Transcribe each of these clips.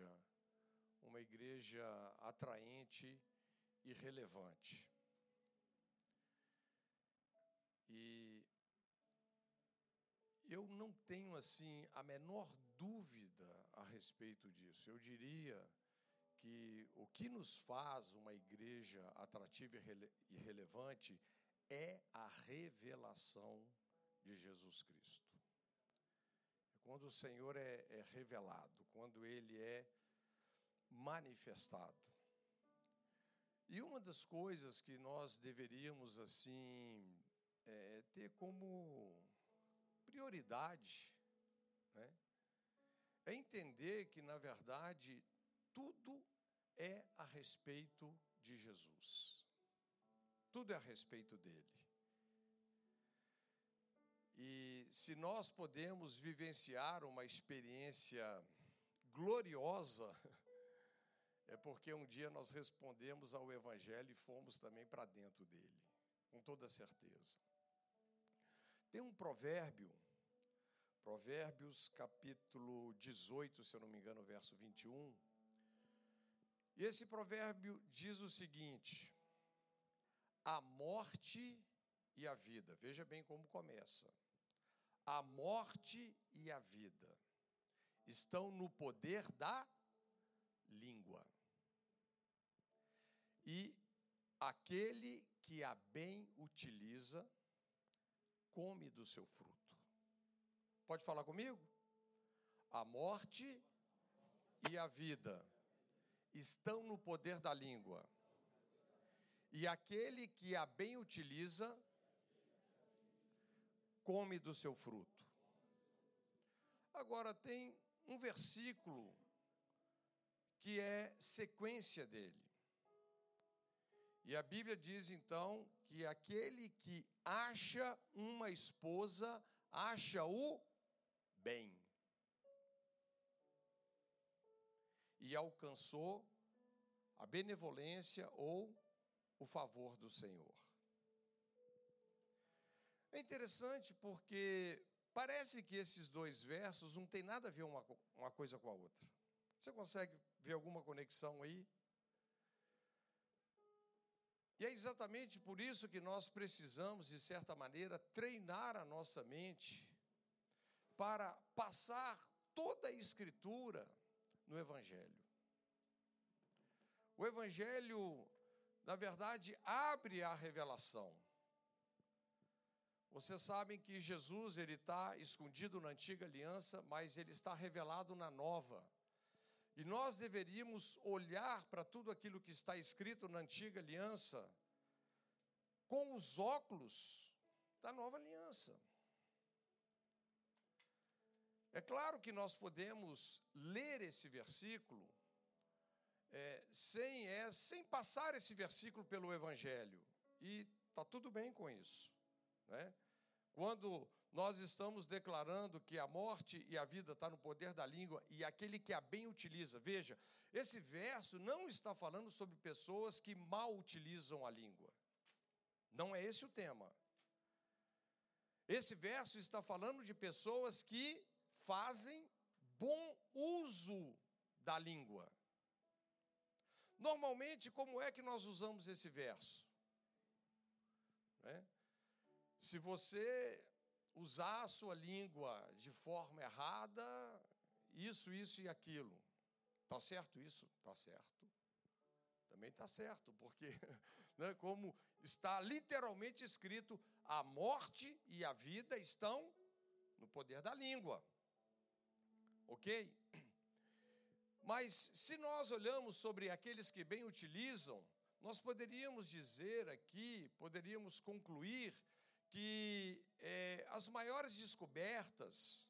igreja uma igreja atraente e relevante. E eu não tenho assim a menor dúvida a respeito disso. Eu diria que o que nos faz uma igreja atrativa e relevante é a revelação de Jesus Cristo. Quando o Senhor é, é revelado, quando Ele é manifestado. E uma das coisas que nós deveríamos, assim, é, ter como prioridade, né, é entender que, na verdade, tudo é a respeito de Jesus. Tudo é a respeito dele. E se nós podemos vivenciar uma experiência gloriosa é porque um dia nós respondemos ao Evangelho e fomos também para dentro dele, com toda certeza. Tem um provérbio, Provérbios capítulo 18, se eu não me engano, verso 21. E esse provérbio diz o seguinte: a morte e a vida, veja bem como começa. A morte e a vida estão no poder da língua e aquele que a bem utiliza, come do seu fruto. Pode falar comigo? A morte e a vida estão no poder da língua. E aquele que a bem utiliza, come do seu fruto. Agora, tem um versículo que é sequência dele. E a Bíblia diz então que aquele que acha uma esposa, acha o bem. E alcançou a benevolência ou o favor do Senhor. É interessante porque parece que esses dois versos não tem nada a ver uma, uma coisa com a outra. Você consegue ver alguma conexão aí? E é exatamente por isso que nós precisamos, de certa maneira, treinar a nossa mente para passar toda a Escritura no Evangelho. O Evangelho, na verdade, abre a revelação. Vocês sabem que Jesus ele está escondido na antiga aliança, mas ele está revelado na nova. E nós deveríamos olhar para tudo aquilo que está escrito na antiga aliança com os óculos da nova aliança. É claro que nós podemos ler esse versículo é, sem, é, sem passar esse versículo pelo Evangelho, e está tudo bem com isso. Né? Quando nós estamos declarando que a morte e a vida está no poder da língua e aquele que a bem utiliza. Veja, esse verso não está falando sobre pessoas que mal utilizam a língua. Não é esse o tema. Esse verso está falando de pessoas que fazem bom uso da língua. Normalmente, como é que nós usamos esse verso? Né? Se você usar a sua língua de forma errada, isso, isso e aquilo. Está certo isso? Está certo. Também está certo, porque, né, como está literalmente escrito, a morte e a vida estão no poder da língua. Ok? Mas se nós olhamos sobre aqueles que bem utilizam, nós poderíamos dizer aqui, poderíamos concluir que é, as maiores descobertas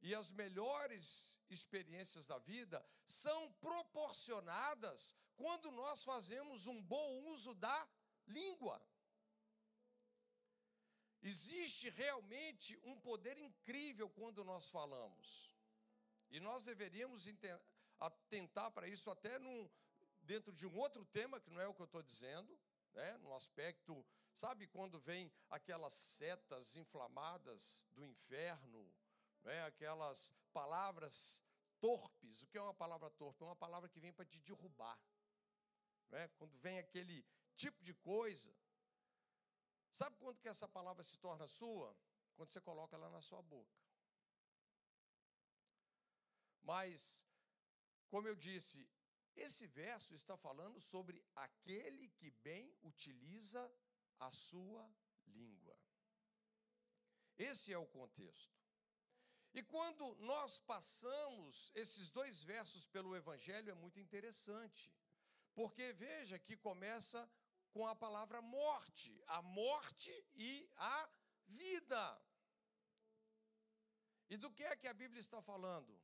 e as melhores experiências da vida são proporcionadas quando nós fazemos um bom uso da língua. Existe realmente um poder incrível quando nós falamos. E nós deveríamos atentar para isso até num, dentro de um outro tema, que não é o que eu estou dizendo, né, aspecto, sabe quando vem aquelas setas inflamadas do inferno, né, aquelas palavras torpes. O que é uma palavra torpe? É uma palavra que vem para te derrubar. é? Quando vem aquele tipo de coisa. Sabe quando que essa palavra se torna sua? Quando você coloca ela na sua boca. Mas, como eu disse, esse verso está falando sobre aquele que bem utiliza a sua língua. Esse é o contexto. E quando nós passamos esses dois versos pelo Evangelho, é muito interessante, porque veja que começa com a palavra morte, a morte e a vida. E do que é que a Bíblia está falando?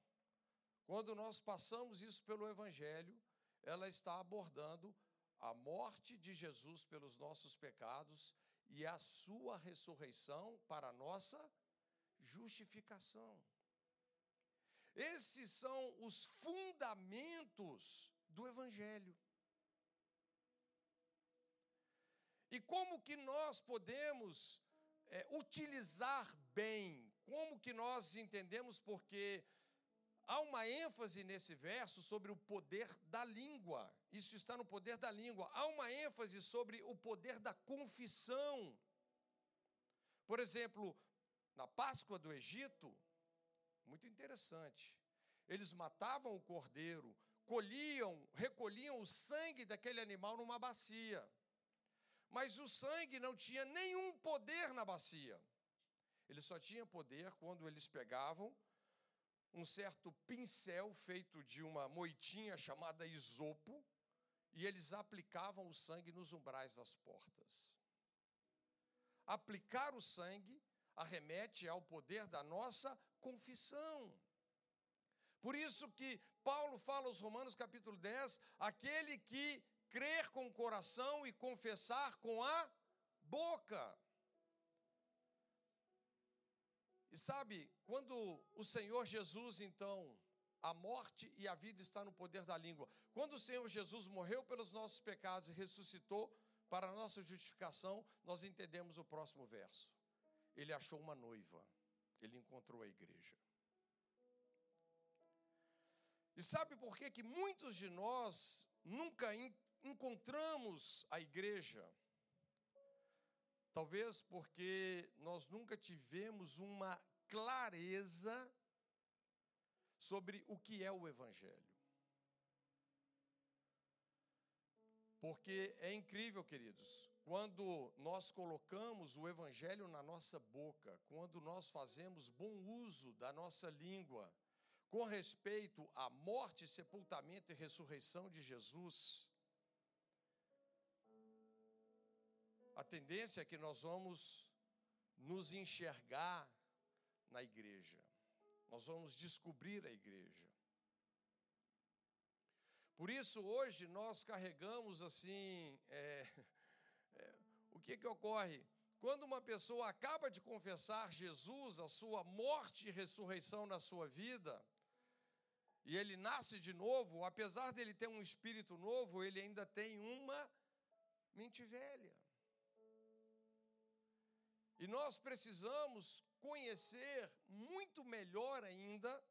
Quando nós passamos isso pelo Evangelho, ela está abordando a morte de Jesus pelos nossos pecados e a sua ressurreição para a nossa justificação. Esses são os fundamentos do Evangelho. E como que nós podemos é, utilizar bem? Como que nós entendemos? Porque há uma ênfase nesse verso sobre o poder da língua. Isso está no poder da língua. Há uma ênfase sobre o poder da confissão. Por exemplo, na Páscoa do Egito, muito interessante. Eles matavam o cordeiro, colhiam, recolhiam o sangue daquele animal numa bacia. Mas o sangue não tinha nenhum poder na bacia. Ele só tinha poder quando eles pegavam um certo pincel feito de uma moitinha chamada isopo e eles aplicavam o sangue nos umbrais das portas. Aplicar o sangue arremete ao poder da nossa confissão. Por isso que Paulo fala aos Romanos capítulo 10, aquele que crer com o coração e confessar com a boca. E sabe, quando o Senhor Jesus, então, a morte e a vida está no poder da língua. Quando o Senhor Jesus morreu pelos nossos pecados e ressuscitou para a nossa justificação, nós entendemos o próximo verso. Ele achou uma noiva, ele encontrou a igreja. E sabe por que, que muitos de nós nunca encontramos a igreja? Talvez porque nós nunca tivemos uma clareza sobre o que é o Evangelho. Porque é incrível, queridos, quando nós colocamos o Evangelho na nossa boca, quando nós fazemos bom uso da nossa língua, com respeito à morte, sepultamento e ressurreição de Jesus, a tendência é que nós vamos nos enxergar na igreja, nós vamos descobrir a igreja. Por isso, hoje, nós carregamos assim. É, é, o que, que ocorre? Quando uma pessoa acaba de confessar Jesus, a sua morte e ressurreição na sua vida, e ele nasce de novo, apesar dele ter um espírito novo, ele ainda tem uma mente velha. E nós precisamos conhecer muito melhor ainda,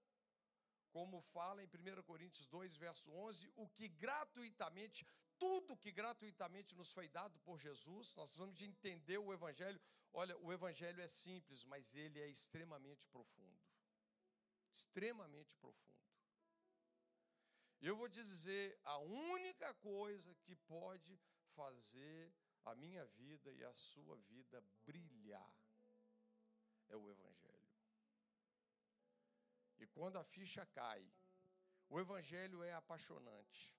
como fala em 1 Coríntios 2, verso 11, o que gratuitamente, tudo que gratuitamente nos foi dado por Jesus, nós vamos entender o Evangelho. Olha, o Evangelho é simples, mas ele é extremamente profundo. Extremamente profundo. Eu vou te dizer, a única coisa que pode fazer a minha vida e a sua vida brilhar é o Evangelho. E quando a ficha cai, o Evangelho é apaixonante.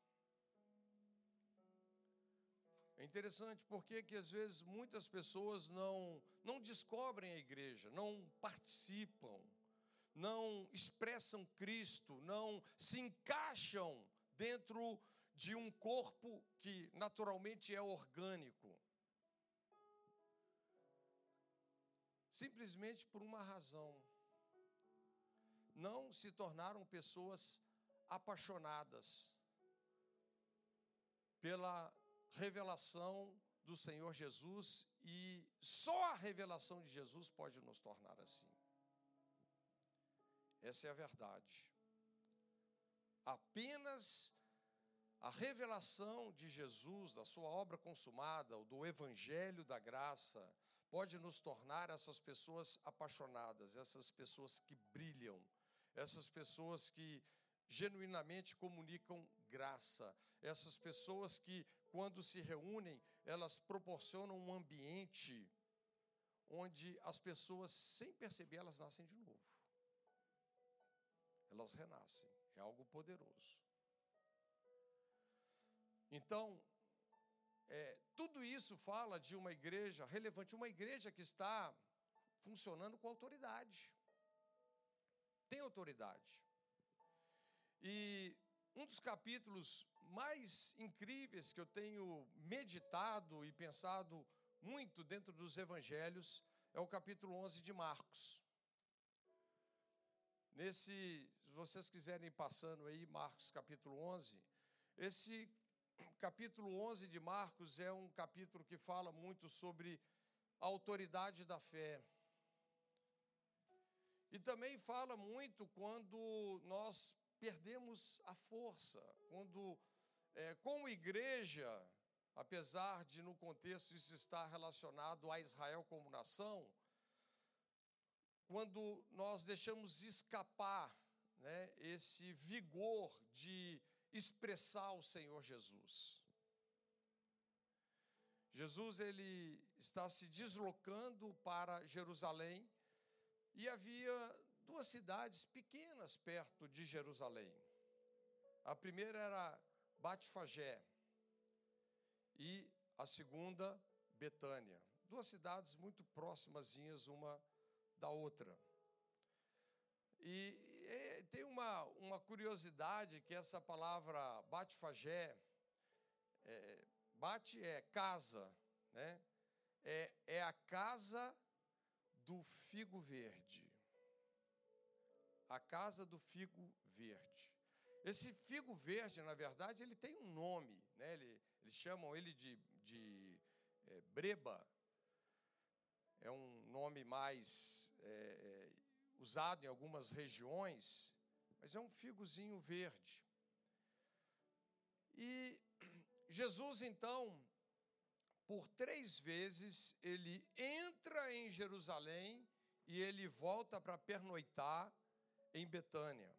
É interessante porque que às vezes muitas pessoas não, não descobrem a igreja, não participam, não expressam Cristo, não se encaixam dentro de um corpo que naturalmente é orgânico. Simplesmente por uma razão. Não se tornaram pessoas apaixonadas pela revelação do Senhor Jesus e só a revelação de Jesus pode nos tornar assim. Essa é a verdade. apenas a revelação de Jesus, da sua obra consumada, do evangelho da graça, pode nos tornar essas pessoas apaixonadas, essas pessoas que brilham, essas pessoas que genuinamente comunicam graça, essas pessoas que, quando se reúnem, elas proporcionam um ambiente onde as pessoas, sem perceber, elas nascem de novo. Elas renascem. É algo poderoso. Então, é, tudo isso fala de uma igreja relevante, uma igreja que está funcionando com autoridade. Tem autoridade. E um dos capítulos mais incríveis que eu tenho meditado e pensado muito dentro dos evangelhos é o capítulo 11 de Marcos. Nesse, se vocês quiserem ir passando aí, Marcos capítulo 11, esse capítulo 11 de Marcos é um capítulo que fala muito sobre a autoridade da fé. E também fala muito quando nós perdemos a força, quando, é, como igreja, apesar de no contexto isso estar relacionado a Israel como nação, quando nós deixamos escapar né, esse vigor de expressar o Senhor Jesus. Jesus ele está se deslocando para Jerusalém e havia duas cidades pequenas perto de Jerusalém. A primeira era Batfagé e a segunda Betânia. Duas cidades muito próximas uma da outra. E, tem uma, uma curiosidade que essa palavra Batfagé, é, bate é casa, né? É, é a casa do figo verde. A casa do figo verde. Esse figo verde, na verdade, ele tem um nome, né? Ele, eles chamam ele de, de é, breba. É um nome mais é, é, usado em algumas regiões, mas é um figozinho verde. E Jesus, então, por três vezes, ele entra em Jerusalém e ele volta para pernoitar em Betânia.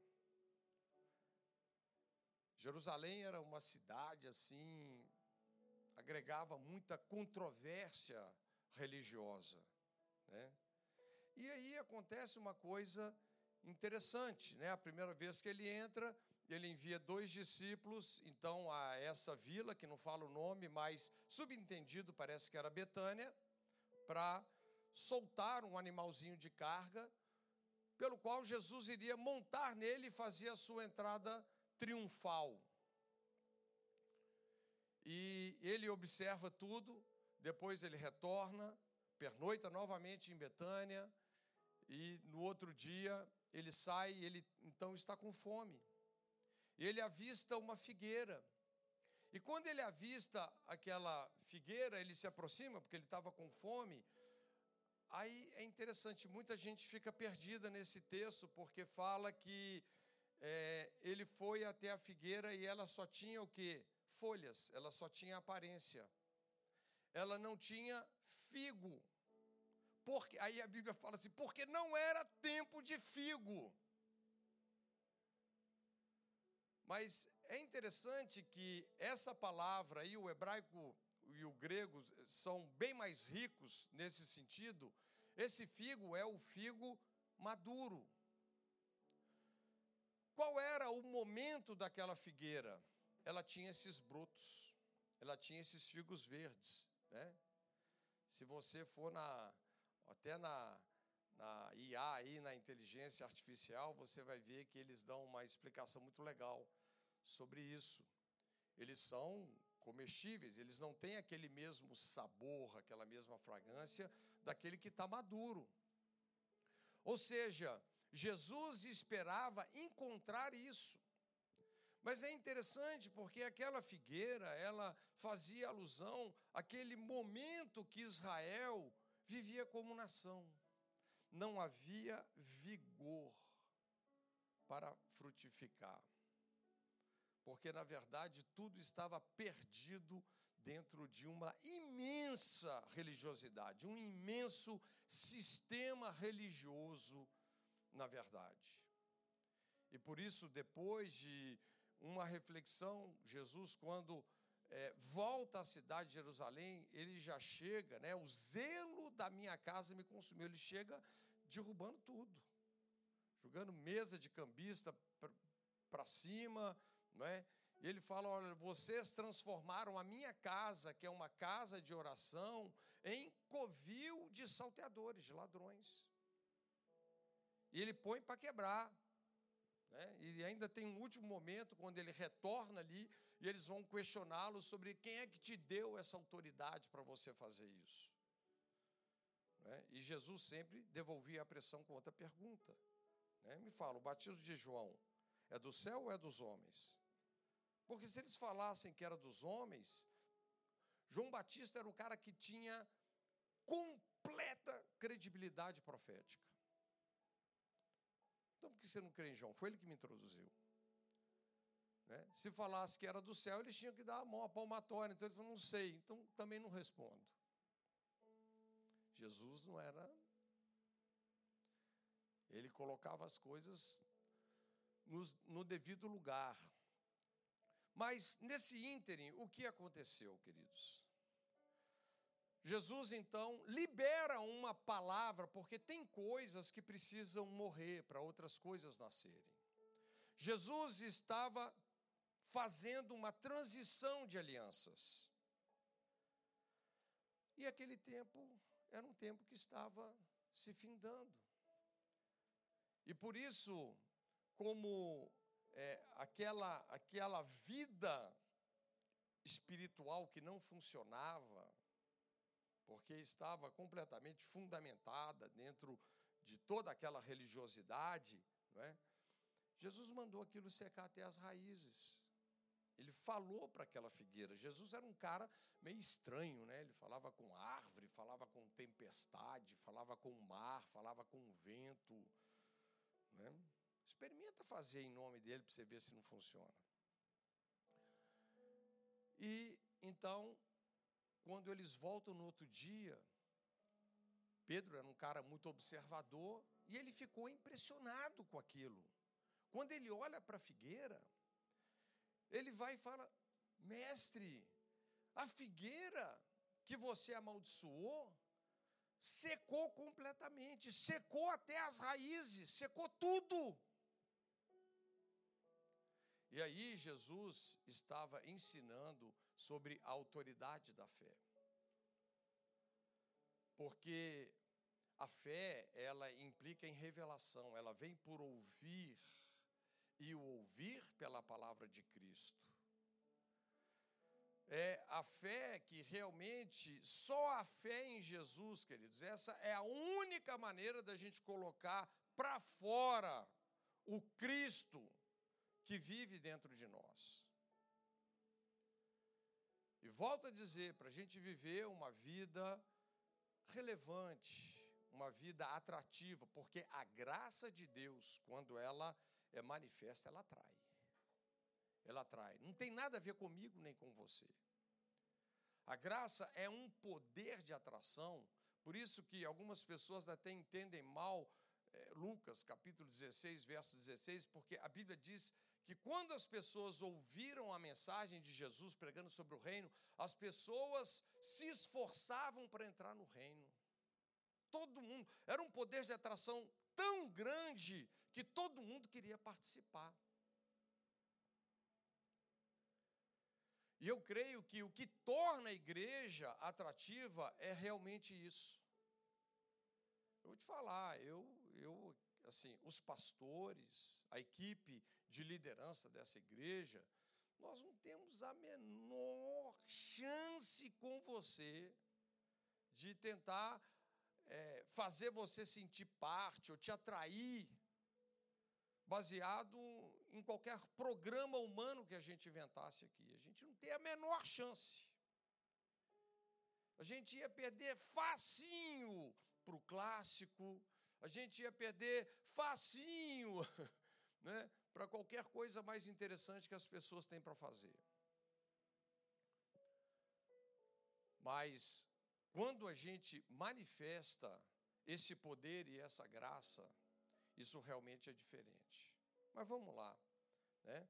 Jerusalém era uma cidade assim, agregava muita controvérsia religiosa, né? E aí acontece uma coisa interessante, né? A primeira vez que ele entra, ele envia dois discípulos, então, a essa vila, que não fala o nome, mas subentendido parece que era Betânia, para soltar um animalzinho de carga, pelo qual Jesus iria montar nele e fazer a sua entrada triunfal. E ele observa tudo, depois ele retorna, pernoita novamente em Betânia, e no outro dia ele sai, ele então está com fome. E ele avista uma figueira. E quando ele avista aquela figueira, ele se aproxima, porque ele estava com fome. Aí é interessante, muita gente fica perdida nesse texto, porque fala que é, ele foi até a figueira e ela só tinha o que? Folhas, ela só tinha aparência. Ela não tinha figo. Porque, aí a Bíblia fala assim, porque não era tempo de figo. Mas é interessante que essa palavra aí, o hebraico e o grego são bem mais ricos nesse sentido. Esse figo é o figo maduro. Qual era o momento daquela figueira? Ela tinha esses brotos, ela tinha esses figos verdes, né? Se você for na até na na IA aí na inteligência artificial, você vai ver que eles dão uma explicação muito legal sobre isso. Eles são comestíveis, eles não têm aquele mesmo sabor, aquela mesma fragrância daquele que está maduro. Ou seja, Jesus esperava encontrar isso. Mas é interessante porque aquela figueira, ela fazia alusão àquele momento que Israel vivia como nação. Não havia vigor para frutificar. porque na verdade tudo estava perdido dentro de uma imensa religiosidade, um imenso sistema religioso, na verdade. E por isso, depois de uma reflexão, Jesus, quando é, volta à cidade de Jerusalém, ele já chega, né? O zelo da minha casa me consumiu. Ele chega derrubando tudo, jogando mesa de cambista para cima, não é? E ele fala: Olha, vocês transformaram a minha casa, que é uma casa de oração, em covil de salteadores, de ladrões. E ele põe para quebrar. Né? E ainda tem um último momento, quando ele retorna ali, e eles vão questioná-lo sobre quem é que te deu essa autoridade para você fazer isso. Né? E Jesus sempre devolvia a pressão com outra pergunta. Né? Me fala: o batismo de João é do céu ou é dos homens? Porque se eles falassem que era dos homens, João Batista era o cara que tinha completa credibilidade profética. Então, por que você não crê em João? Foi ele que me introduziu. Né? Se falasse que era do céu, eles tinham que dar a mão, a palmatória. Então, ele falou, não sei, então também não respondo. Jesus não era. Ele colocava as coisas no, no devido lugar. Mas nesse ínterim, o que aconteceu, queridos? Jesus então libera uma palavra, porque tem coisas que precisam morrer para outras coisas nascerem. Jesus estava fazendo uma transição de alianças. E aquele tempo era um tempo que estava se findando. E por isso, como é, aquela, aquela vida espiritual que não funcionava, porque estava completamente fundamentada dentro de toda aquela religiosidade, não é? Jesus mandou aquilo secar até as raízes. Ele falou para aquela figueira. Jesus era um cara meio estranho, né? Ele falava com árvore, falava com tempestade, falava com mar, falava com vento, né? Experimenta fazer em nome dele para você ver se não funciona. E então, quando eles voltam no outro dia, Pedro era um cara muito observador e ele ficou impressionado com aquilo. Quando ele olha para a figueira, ele vai e fala: Mestre, a figueira que você amaldiçoou secou completamente, secou até as raízes, secou tudo. E aí Jesus estava ensinando sobre a autoridade da fé. Porque a fé, ela implica em revelação, ela vem por ouvir e o ouvir pela palavra de Cristo. É a fé que realmente, só a fé em Jesus, queridos, essa é a única maneira da gente colocar para fora o Cristo que vive dentro de nós. E volto a dizer, para a gente viver uma vida relevante, uma vida atrativa, porque a graça de Deus, quando ela é manifesta, ela atrai. Ela atrai. Não tem nada a ver comigo nem com você. A graça é um poder de atração, por isso que algumas pessoas até entendem mal é, Lucas capítulo 16, verso 16, porque a Bíblia diz que quando as pessoas ouviram a mensagem de Jesus pregando sobre o reino, as pessoas se esforçavam para entrar no reino. Todo mundo, era um poder de atração tão grande que todo mundo queria participar. E eu creio que o que torna a igreja atrativa é realmente isso. Eu vou te falar, eu, eu assim, os pastores, a equipe de liderança dessa igreja, nós não temos a menor chance com você de tentar é, fazer você sentir parte ou te atrair, baseado em qualquer programa humano que a gente inventasse aqui. A gente não tem a menor chance. A gente ia perder facinho para o clássico, a gente ia perder facinho né, para qualquer coisa mais interessante que as pessoas têm para fazer. Mas quando a gente manifesta esse poder e essa graça, isso realmente é diferente. Mas vamos lá, né?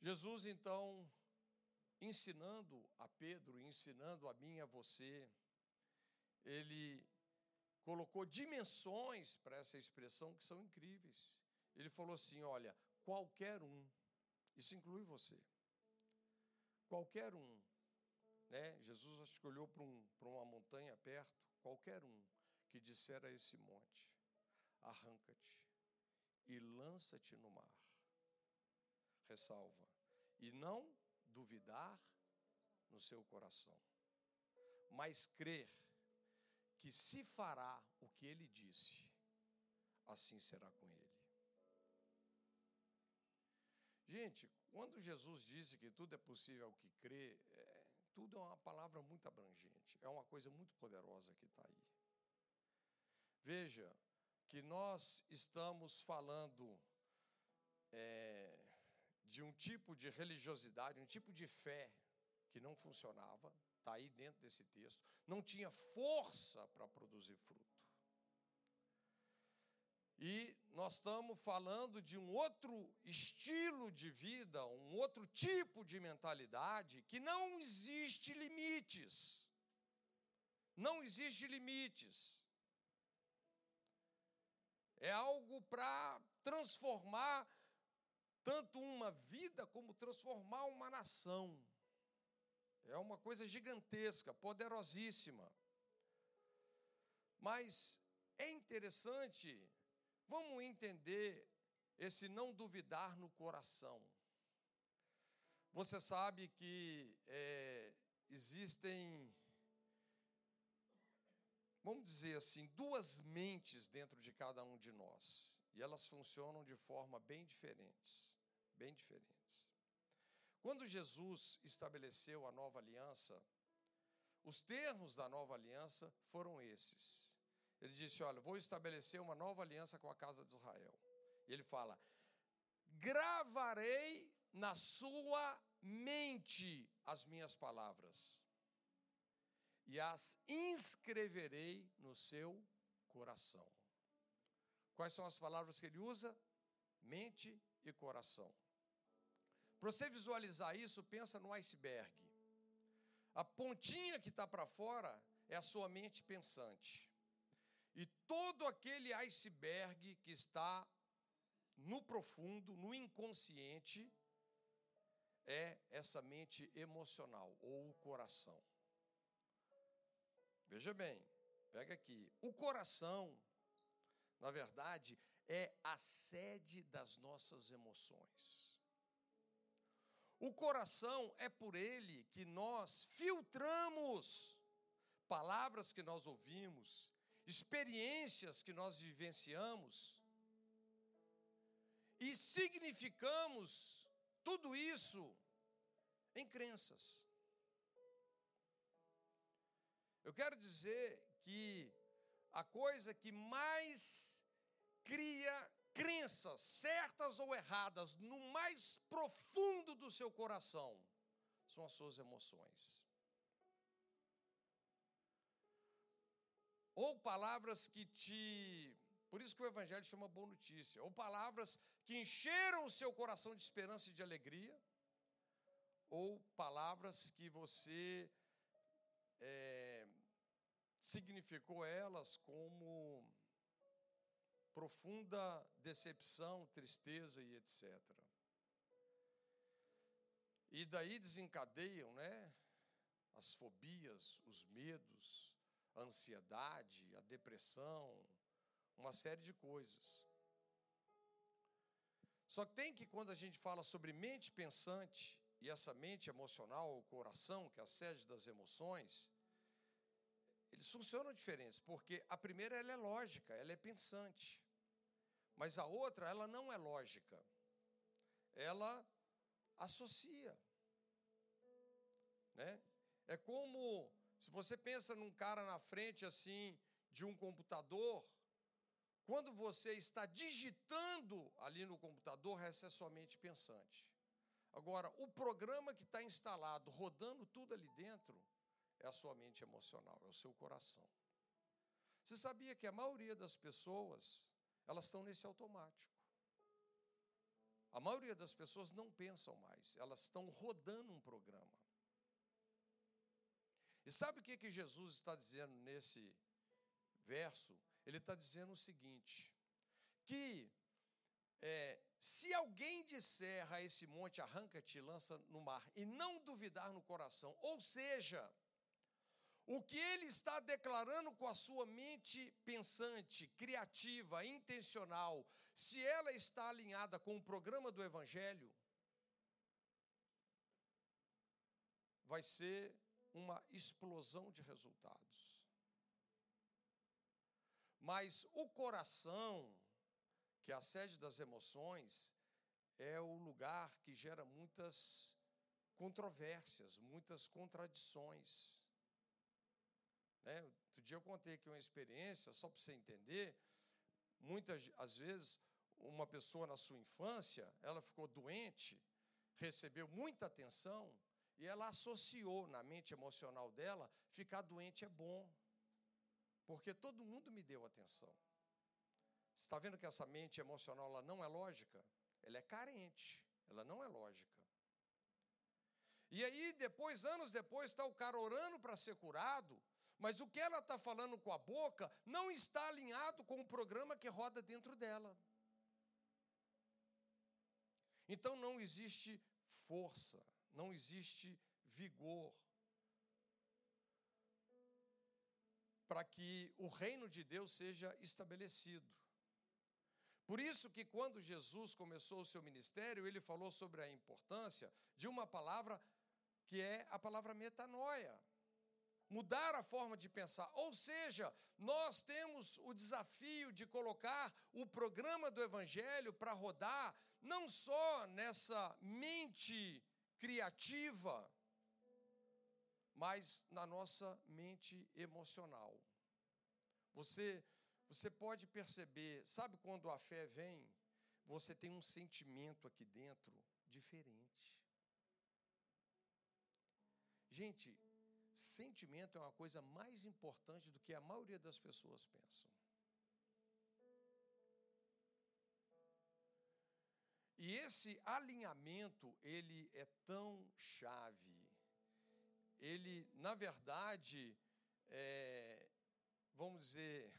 Jesus então ensinando a Pedro, ensinando a mim e a você, ele colocou dimensões para essa expressão que são incríveis. Ele falou assim: olha, qualquer um, isso inclui você, qualquer um, né? Jesus acho que olhou para um, uma montanha perto, qualquer um que disser a esse monte: arranca-te e lança-te no mar. Ressalva, e não duvidar no seu coração, mas crer que se fará o que ele disse, assim será com ele. Gente, quando Jesus disse que tudo é possível ao que crê, é, tudo é uma palavra muito abrangente, é uma coisa muito poderosa que está aí. Veja que nós estamos falando é, de um tipo de religiosidade, um tipo de fé que não funcionava, está aí dentro desse texto, não tinha força para produzir fruto. E nós estamos falando de um outro estilo de vida, um outro tipo de mentalidade que não existe limites. Não existe limites. É algo para transformar tanto uma vida como transformar uma nação. É uma coisa gigantesca, poderosíssima. Mas é interessante, vamos entender esse não duvidar no coração. Você sabe que é, existem, vamos dizer assim, duas mentes dentro de cada um de nós. E elas funcionam de forma bem diferentes. Bem diferentes. Quando Jesus estabeleceu a nova aliança, os termos da nova aliança foram esses. Ele disse: Olha, vou estabelecer uma nova aliança com a casa de Israel. E ele fala: gravarei na sua mente as minhas palavras e as inscreverei no seu coração. Quais são as palavras que ele usa? Mente e coração. Para você visualizar isso, pensa no iceberg. A pontinha que está para fora é a sua mente pensante. E todo aquele iceberg que está no profundo, no inconsciente, é essa mente emocional ou o coração. Veja bem, pega aqui. O coração, na verdade, é a sede das nossas emoções. O coração é por ele que nós filtramos palavras que nós ouvimos, experiências que nós vivenciamos e significamos tudo isso em crenças. Eu quero dizer que a coisa que mais cria crenças, certas ou erradas, no mais profundo do seu coração, são as suas emoções. Ou palavras que te. Por isso que o Evangelho chama boa notícia. Ou palavras que encheram o seu coração de esperança e de alegria. Ou palavras que você é, significou elas como profunda decepção, tristeza e etc. E daí desencadeiam, né? As fobias, os medos, a ansiedade, a depressão, uma série de coisas. Só que tem que, quando a gente fala sobre mente pensante, e essa mente emocional, o coração, que é a sede das emoções, eles funcionam diferentes, porque a primeira ela é lógica, ela é pensante. Mas a outra, ela não é lógica. Ela associa. Né? É como se você pensa num cara na frente assim de um computador, quando você está digitando ali no computador, essa é sua mente pensante. Agora, o programa que está instalado, rodando tudo ali dentro, é a sua mente emocional, é o seu coração. Você sabia que a maioria das pessoas, elas estão nesse automático. A maioria das pessoas não pensam mais, elas estão rodando um programa. E sabe o que, que Jesus está dizendo nesse verso? Ele está dizendo o seguinte: que é, se alguém disser a esse monte, arranca-te e lança no mar, e não duvidar no coração, ou seja, o que ele está declarando com a sua mente pensante, criativa, intencional, se ela está alinhada com o programa do Evangelho, vai ser uma explosão de resultados. Mas o coração, que é a sede das emoções, é o lugar que gera muitas controvérsias, muitas contradições. Né? Outro dia eu contei aqui uma experiência, só para você entender. Muitas, às vezes, uma pessoa na sua infância, ela ficou doente, recebeu muita atenção, e ela associou na mente emocional dela, ficar doente é bom, porque todo mundo me deu atenção. Você está vendo que essa mente emocional ela não é lógica? Ela é carente, ela não é lógica. E aí, depois, anos depois, está o cara orando para ser curado, mas o que ela está falando com a boca não está alinhado com o programa que roda dentro dela. Então não existe força, não existe vigor para que o reino de Deus seja estabelecido. Por isso que quando Jesus começou o seu ministério, ele falou sobre a importância de uma palavra que é a palavra metanoia mudar a forma de pensar. Ou seja, nós temos o desafio de colocar o programa do Evangelho para rodar, não só nessa mente criativa, mas na nossa mente emocional. Você, você pode perceber, sabe quando a fé vem? Você tem um sentimento aqui dentro diferente. Gente, sentimento é uma coisa mais importante do que a maioria das pessoas pensam. E esse alinhamento, ele é tão chave. Ele, na verdade, é, vamos dizer,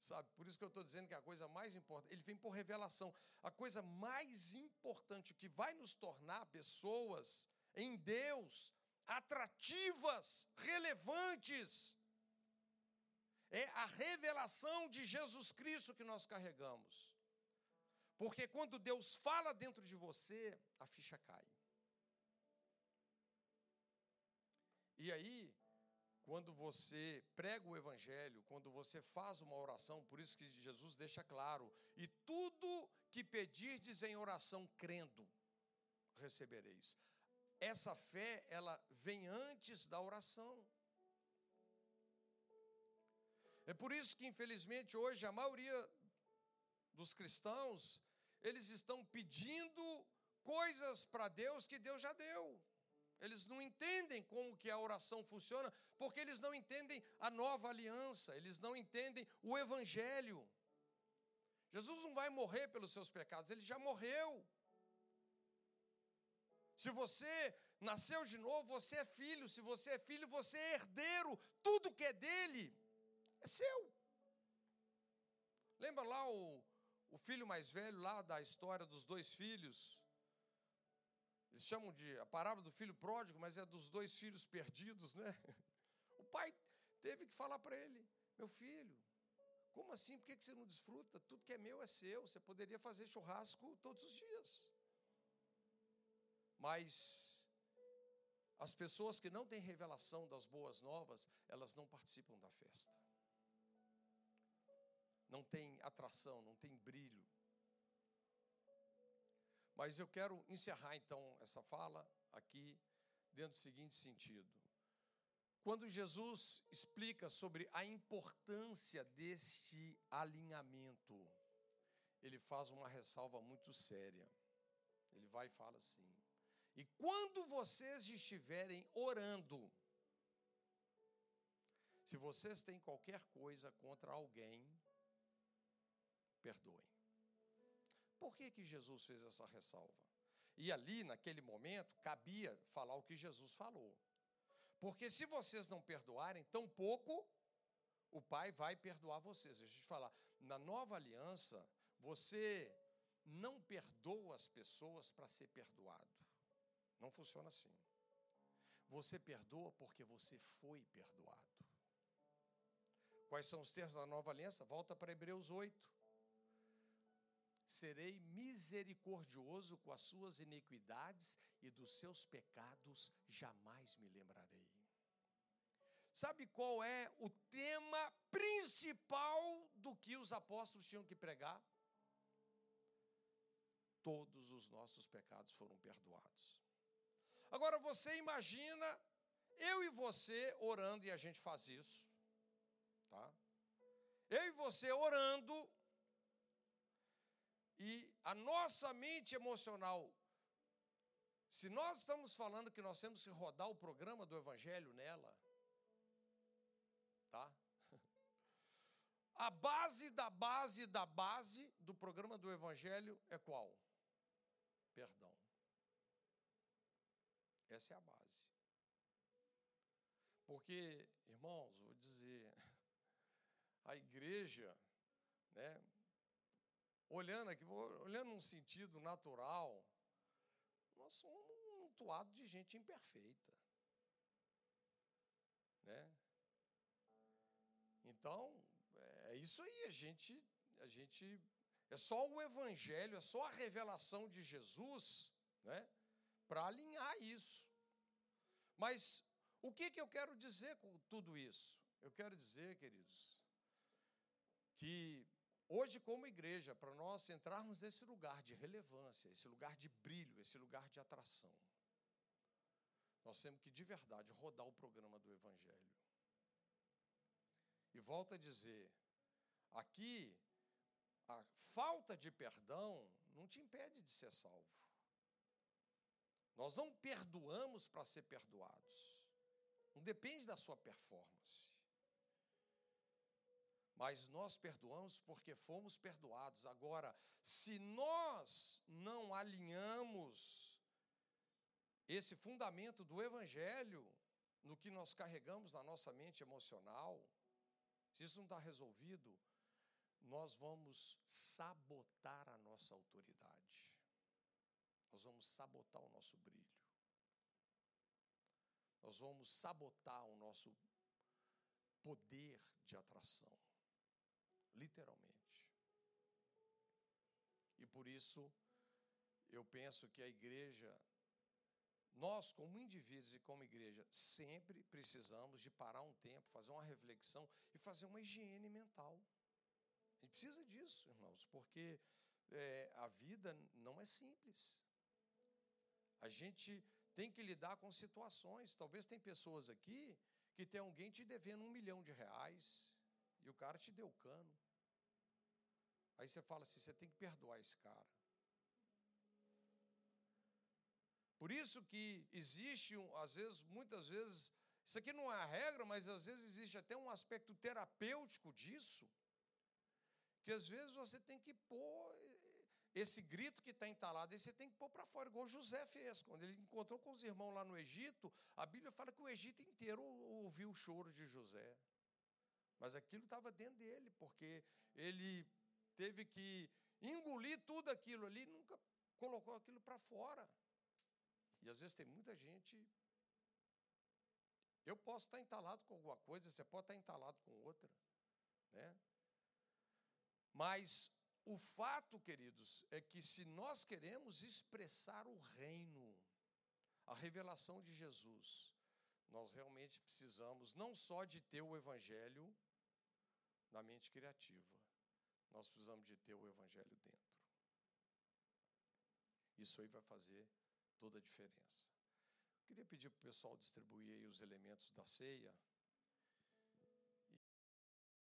sabe, por isso que eu estou dizendo que a coisa mais importante, ele vem por revelação. A coisa mais importante que vai nos tornar pessoas em Deus atrativas, relevantes. É a revelação de Jesus Cristo que nós carregamos. Porque quando Deus fala dentro de você, a ficha cai. E aí, quando você prega o Evangelho, quando você faz uma oração, por isso que Jesus deixa claro: e tudo que pedirdes em oração crendo, recebereis essa fé, ela vem antes da oração. É por isso que, infelizmente, hoje a maioria dos cristãos, eles estão pedindo coisas para Deus que Deus já deu. Eles não entendem como que a oração funciona, porque eles não entendem a nova aliança, eles não entendem o evangelho. Jesus não vai morrer pelos seus pecados, ele já morreu. Se você nasceu de novo, você é filho. Se você é filho, você é herdeiro. Tudo que é dele é seu. Lembra lá o, o filho mais velho, lá da história dos dois filhos? Eles chamam de a parábola do filho pródigo, mas é dos dois filhos perdidos, né? O pai teve que falar para ele: Meu filho, como assim? Por que você não desfruta? Tudo que é meu é seu. Você poderia fazer churrasco todos os dias. Mas as pessoas que não têm revelação das boas novas, elas não participam da festa. Não tem atração, não tem brilho. Mas eu quero encerrar então essa fala aqui dentro do seguinte sentido. Quando Jesus explica sobre a importância deste alinhamento, ele faz uma ressalva muito séria. Ele vai e fala assim: E quando vocês estiverem orando, se vocês têm qualquer coisa contra alguém, perdoem. Por que, que Jesus fez essa ressalva? E ali, naquele momento, cabia falar o que Jesus falou. Porque se vocês não perdoarem, tampouco o Pai vai perdoar vocês. Deixa eu te falar, na nova aliança, você não perdoa as pessoas para ser perdoado. Não funciona assim. Você perdoa porque você foi perdoado. Quais são os termos da nova aliança? Volta para Hebreus 8. Serei misericordioso com as suas iniquidades e dos seus pecados jamais me lembrarei. Sabe qual é o tema principal do que os apóstolos tinham que pregar? Todos os nossos pecados foram perdoados. Agora você imagina eu e você orando, e a gente faz isso, tá? Eu e você orando, e a nossa mente emocional, se nós estamos falando que nós temos que rodar o programa do Evangelho nela, tá? A base da base da base do programa do Evangelho é qual? Perdão. Essa é a base. Porque, irmãos, vou dizer, a igreja, né, olhando aqui, olhando num sentido natural, nós somos um toado de gente imperfeita. Né? Então, é isso aí, a gente, a gente é só o evangelho, é só a revelação de Jesus, né, para alinhar isso. Mas o que que eu quero dizer com tudo isso? Eu quero dizer, queridos, que Hoje, como igreja, para nós entrarmos nesse lugar de relevância, esse lugar de brilho, esse lugar de atração, nós temos que de verdade rodar o programa do Evangelho. E volto a dizer, aqui, a falta de perdão não te impede de ser salvo. Nós não perdoamos para ser perdoados. Não depende da sua performance mas nós perdoamos porque fomos perdoados. Agora, se nós não alinhamos esse fundamento do Evangelho no que nós carregamos na nossa mente emocional, se isso não está resolvido, nós vamos sabotar a nossa autoridade, nós vamos sabotar o nosso brilho, nós vamos sabotar o nosso poder de atração literalmente. E por isso, eu penso que a igreja, nós como indivíduos e como igreja, sempre precisamos de parar um tempo, fazer uma reflexão e fazer uma higiene mental. A gente precisa disso, irmãos, porque é, a vida não é simples. A gente tem que lidar com situações. Talvez tem pessoas aqui que tem alguém te devendo um milhão de reais e o cara te deu cano. Aí você fala assim: você tem que perdoar esse cara. Por isso que existe, às vezes, muitas vezes, isso aqui não é a regra, mas às vezes existe até um aspecto terapêutico disso, que às vezes você tem que pôr esse grito que está entalado, você tem que pôr para fora, igual José fez. Quando ele encontrou com os irmãos lá no Egito, a Bíblia fala que o Egito inteiro ouviu o choro de José. Mas aquilo estava dentro dele, porque ele teve que engolir tudo aquilo ali, nunca colocou aquilo para fora. E às vezes tem muita gente. Eu posso estar entalado com alguma coisa, você pode estar entalado com outra, né? Mas o fato, queridos, é que se nós queremos expressar o reino, a revelação de Jesus, nós realmente precisamos não só de ter o evangelho na mente criativa, nós precisamos de ter o Evangelho dentro. Isso aí vai fazer toda a diferença. Queria pedir para o pessoal distribuir aí os elementos da ceia.